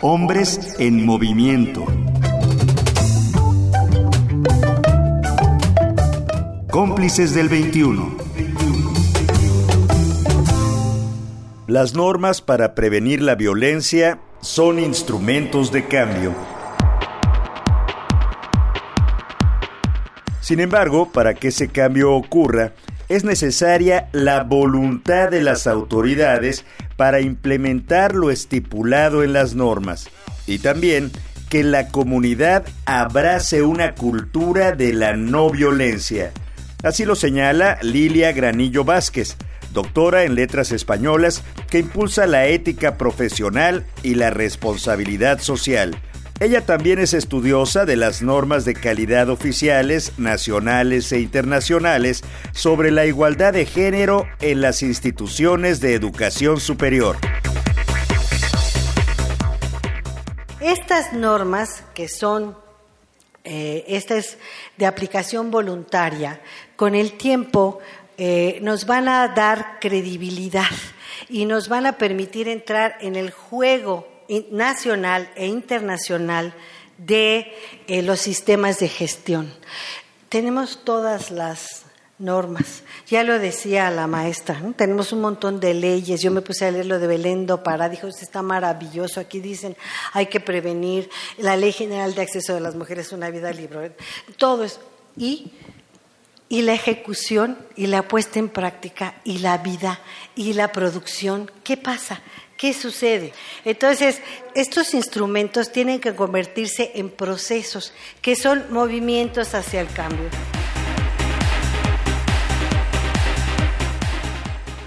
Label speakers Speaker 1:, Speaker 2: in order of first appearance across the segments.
Speaker 1: Hombres en movimiento. Cómplices del 21. Las normas para prevenir la violencia son instrumentos de cambio. Sin embargo, para que ese cambio ocurra, es necesaria la voluntad de las autoridades para implementar lo estipulado en las normas y también que la comunidad abrace una cultura de la no violencia. Así lo señala Lilia Granillo Vázquez, doctora en letras españolas que impulsa la ética profesional y la responsabilidad social. Ella también es estudiosa de las normas de calidad oficiales, nacionales e internacionales sobre la igualdad de género en las instituciones de educación superior.
Speaker 2: Estas normas que son eh, de aplicación voluntaria, con el tiempo eh, nos van a dar credibilidad y nos van a permitir entrar en el juego nacional e internacional de eh, los sistemas de gestión. Tenemos todas las normas. Ya lo decía la maestra, tenemos un montón de leyes. Yo me puse a leer lo de Belendo para, dijo, esto está maravilloso. Aquí dicen, hay que prevenir la Ley General de Acceso de las Mujeres a una vida libre. Todo eso. Y, y la ejecución y la puesta en práctica y la vida y la producción. ¿Qué pasa? ¿Qué sucede? Entonces, estos instrumentos tienen que convertirse en procesos, que son movimientos hacia el cambio.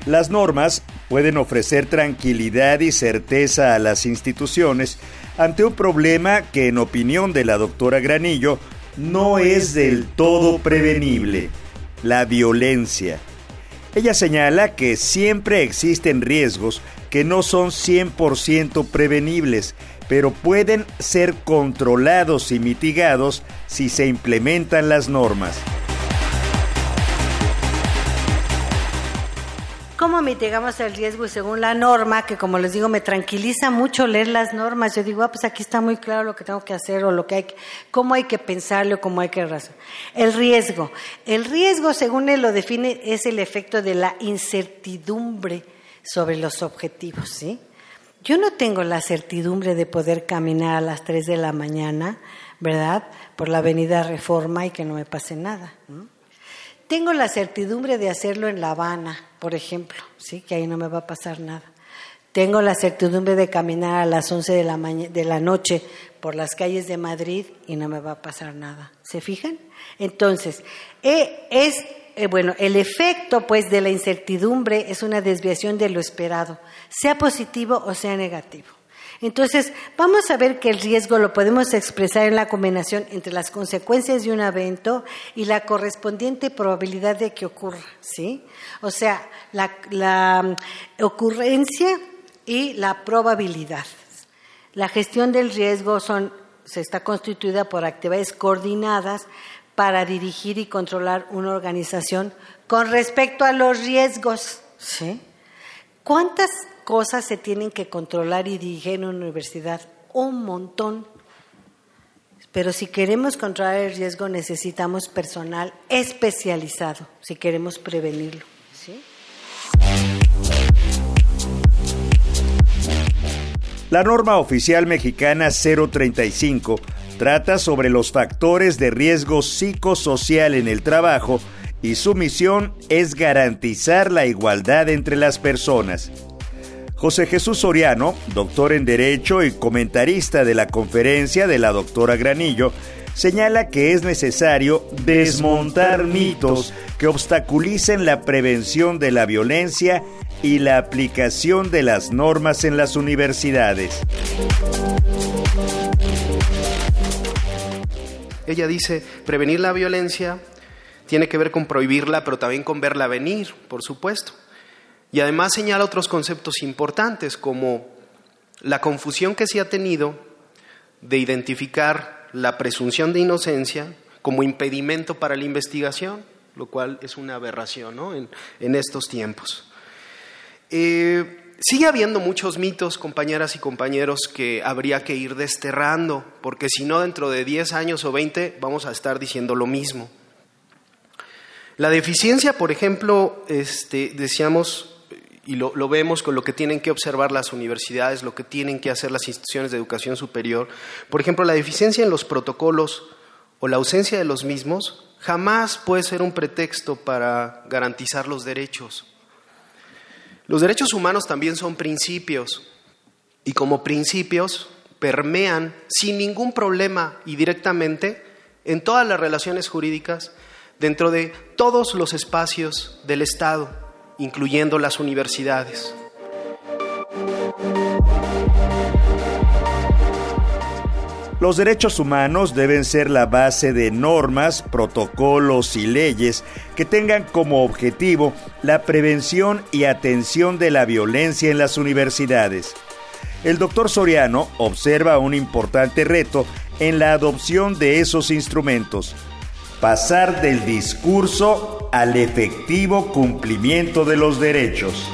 Speaker 1: Las normas pueden ofrecer tranquilidad y certeza a las instituciones ante un problema que, en opinión de la doctora Granillo, no es del todo prevenible, la violencia. Ella señala que siempre existen riesgos que no son 100% prevenibles, pero pueden ser controlados y mitigados si se implementan las normas.
Speaker 2: ¿Cómo mitigamos el riesgo? Y según la norma, que como les digo, me tranquiliza mucho leer las normas. Yo digo, ah, pues aquí está muy claro lo que tengo que hacer o lo que hay que, cómo hay que pensarlo, cómo hay que razón. El riesgo. El riesgo, según él lo define, es el efecto de la incertidumbre sobre los objetivos, ¿sí? Yo no tengo la certidumbre de poder caminar a las 3 de la mañana, ¿verdad? Por la avenida Reforma y que no me pase nada. Tengo la certidumbre de hacerlo en La Habana, por ejemplo, ¿sí? Que ahí no me va a pasar nada. Tengo la certidumbre de caminar a las 11 de la, de la noche por las calles de Madrid y no me va a pasar nada. ¿Se fijan? Entonces, es eh, bueno, el efecto pues de la incertidumbre es una desviación de lo esperado, sea positivo o sea negativo. Entonces, vamos a ver que el riesgo lo podemos expresar en la combinación entre las consecuencias de un evento y la correspondiente probabilidad de que ocurra, ¿sí? O sea, la, la mm, ocurrencia y la probabilidad. La gestión del riesgo son, se está constituida por actividades coordinadas para dirigir y controlar una organización con respecto a los riesgos. ¿sí? ¿Cuántas cosas se tienen que controlar y dirigir en una universidad? Un montón. Pero si queremos controlar el riesgo necesitamos personal especializado, si queremos prevenirlo. ¿sí?
Speaker 1: La norma oficial mexicana 035 trata sobre los factores de riesgo psicosocial en el trabajo y su misión es garantizar la igualdad entre las personas. José Jesús Soriano, doctor en Derecho y comentarista de la conferencia de la doctora Granillo, señala que es necesario desmontar mitos que obstaculicen la prevención de la violencia y la aplicación de las normas en las universidades.
Speaker 3: Ella dice, prevenir la violencia tiene que ver con prohibirla, pero también con verla venir, por supuesto. Y además señala otros conceptos importantes, como la confusión que se ha tenido de identificar la presunción de inocencia como impedimento para la investigación, lo cual es una aberración en, estos tiempos. Eh, Sigue habiendo muchos mitos, compañeras y compañeros, que habría que ir desterrando, porque si no, dentro de 10 años o 20 vamos a estar diciendo lo mismo. La deficiencia, por ejemplo, este, decíamos, y lo, lo, vemos con lo que tienen que observar las universidades, lo que tienen que hacer las instituciones de educación superior, por ejemplo, la deficiencia en los protocolos o la ausencia de los mismos jamás puede ser un pretexto para garantizar los derechos. Los derechos humanos también son principios y como principios permean sin ningún problema y directamente en todas las relaciones jurídicas dentro de todos los espacios del Estado, incluyendo las universidades.
Speaker 1: Los derechos humanos deben ser la base de normas, protocolos y leyes que tengan como objetivo la prevención y atención de la violencia en las universidades. El doctor Soriano observa un importante reto en la adopción de esos instrumentos, pasar del discurso al efectivo cumplimiento de los derechos.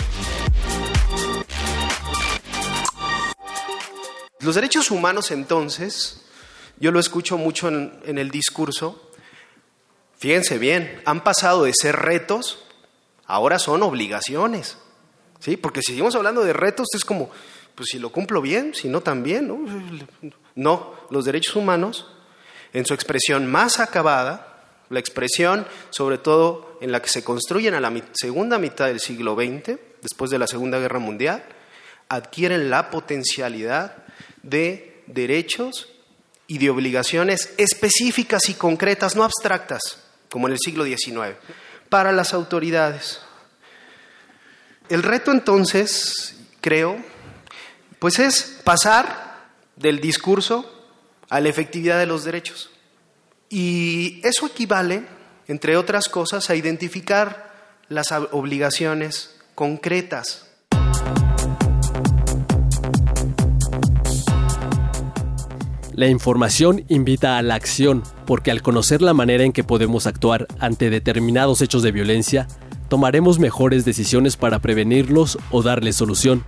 Speaker 3: Los derechos humanos entonces, yo lo escucho mucho en, el discurso, fíjense bien, han pasado de ser retos, ahora son obligaciones. ¿Sí? Porque si seguimos hablando de retos, es como, pues si lo cumplo bien, si no también, ¿no? No, los derechos humanos, en su expresión más acabada, la expresión sobre todo en la que se construyen a la segunda mitad del siglo XX, después de la Segunda Guerra Mundial, adquieren la potencialidad de derechos y de obligaciones específicas y concretas, no abstractas, como en el siglo XIX, para las autoridades. El reto entonces, creo, pues es pasar del discurso a la efectividad de los derechos. Y eso equivale, entre otras cosas, a identificar las obligaciones concretas
Speaker 4: La información invita a la acción, porque al conocer la manera en que podemos actuar ante determinados hechos de violencia, tomaremos mejores decisiones para prevenirlos o darles solución.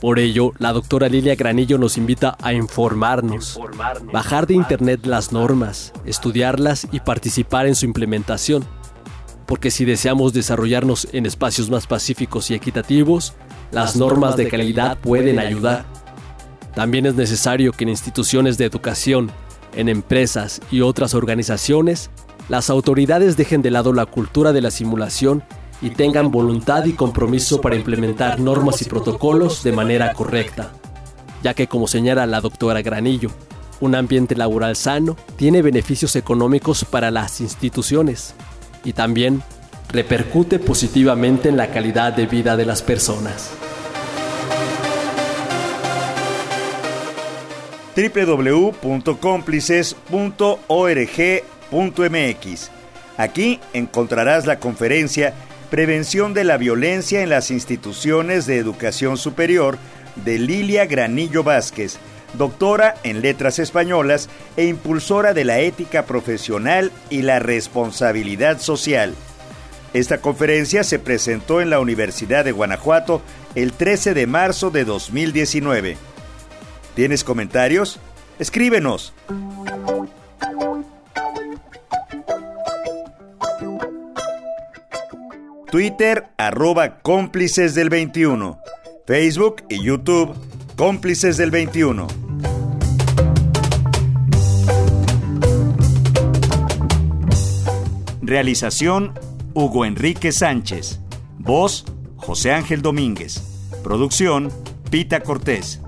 Speaker 4: Por ello, la doctora Lilia Granillo nos invita a informarnos, informarnos, bajar de internet las normas, estudiarlas y participar en su implementación. Porque si deseamos desarrollarnos en espacios más pacíficos y equitativos, las normas de calidad pueden ayudar. También es necesario que en instituciones de educación, en empresas y otras organizaciones, las autoridades dejen de lado la cultura de la simulación y tengan voluntad y compromiso para implementar normas y protocolos de manera correcta, ya que como señala la doctora Granillo, un ambiente laboral sano tiene beneficios económicos para las instituciones y también repercute positivamente en la calidad de vida de las personas.
Speaker 1: www.cómplices.org.mx. Aquí encontrarás la conferencia Prevención de la Violencia en las Instituciones de Educación Superior de Lilia Granillo Vázquez, doctora en Letras Españolas e impulsora de la ética profesional y la responsabilidad social. Esta conferencia se presentó en la Universidad de Guanajuato el 13 de marzo de 2019. ¿Tienes comentarios? Escríbenos. Twitter arroba cómplices del 21. Facebook y YouTube cómplices del 21. Realización Hugo Enrique Sánchez. Voz José Ángel Domínguez. Producción Pita Cortés.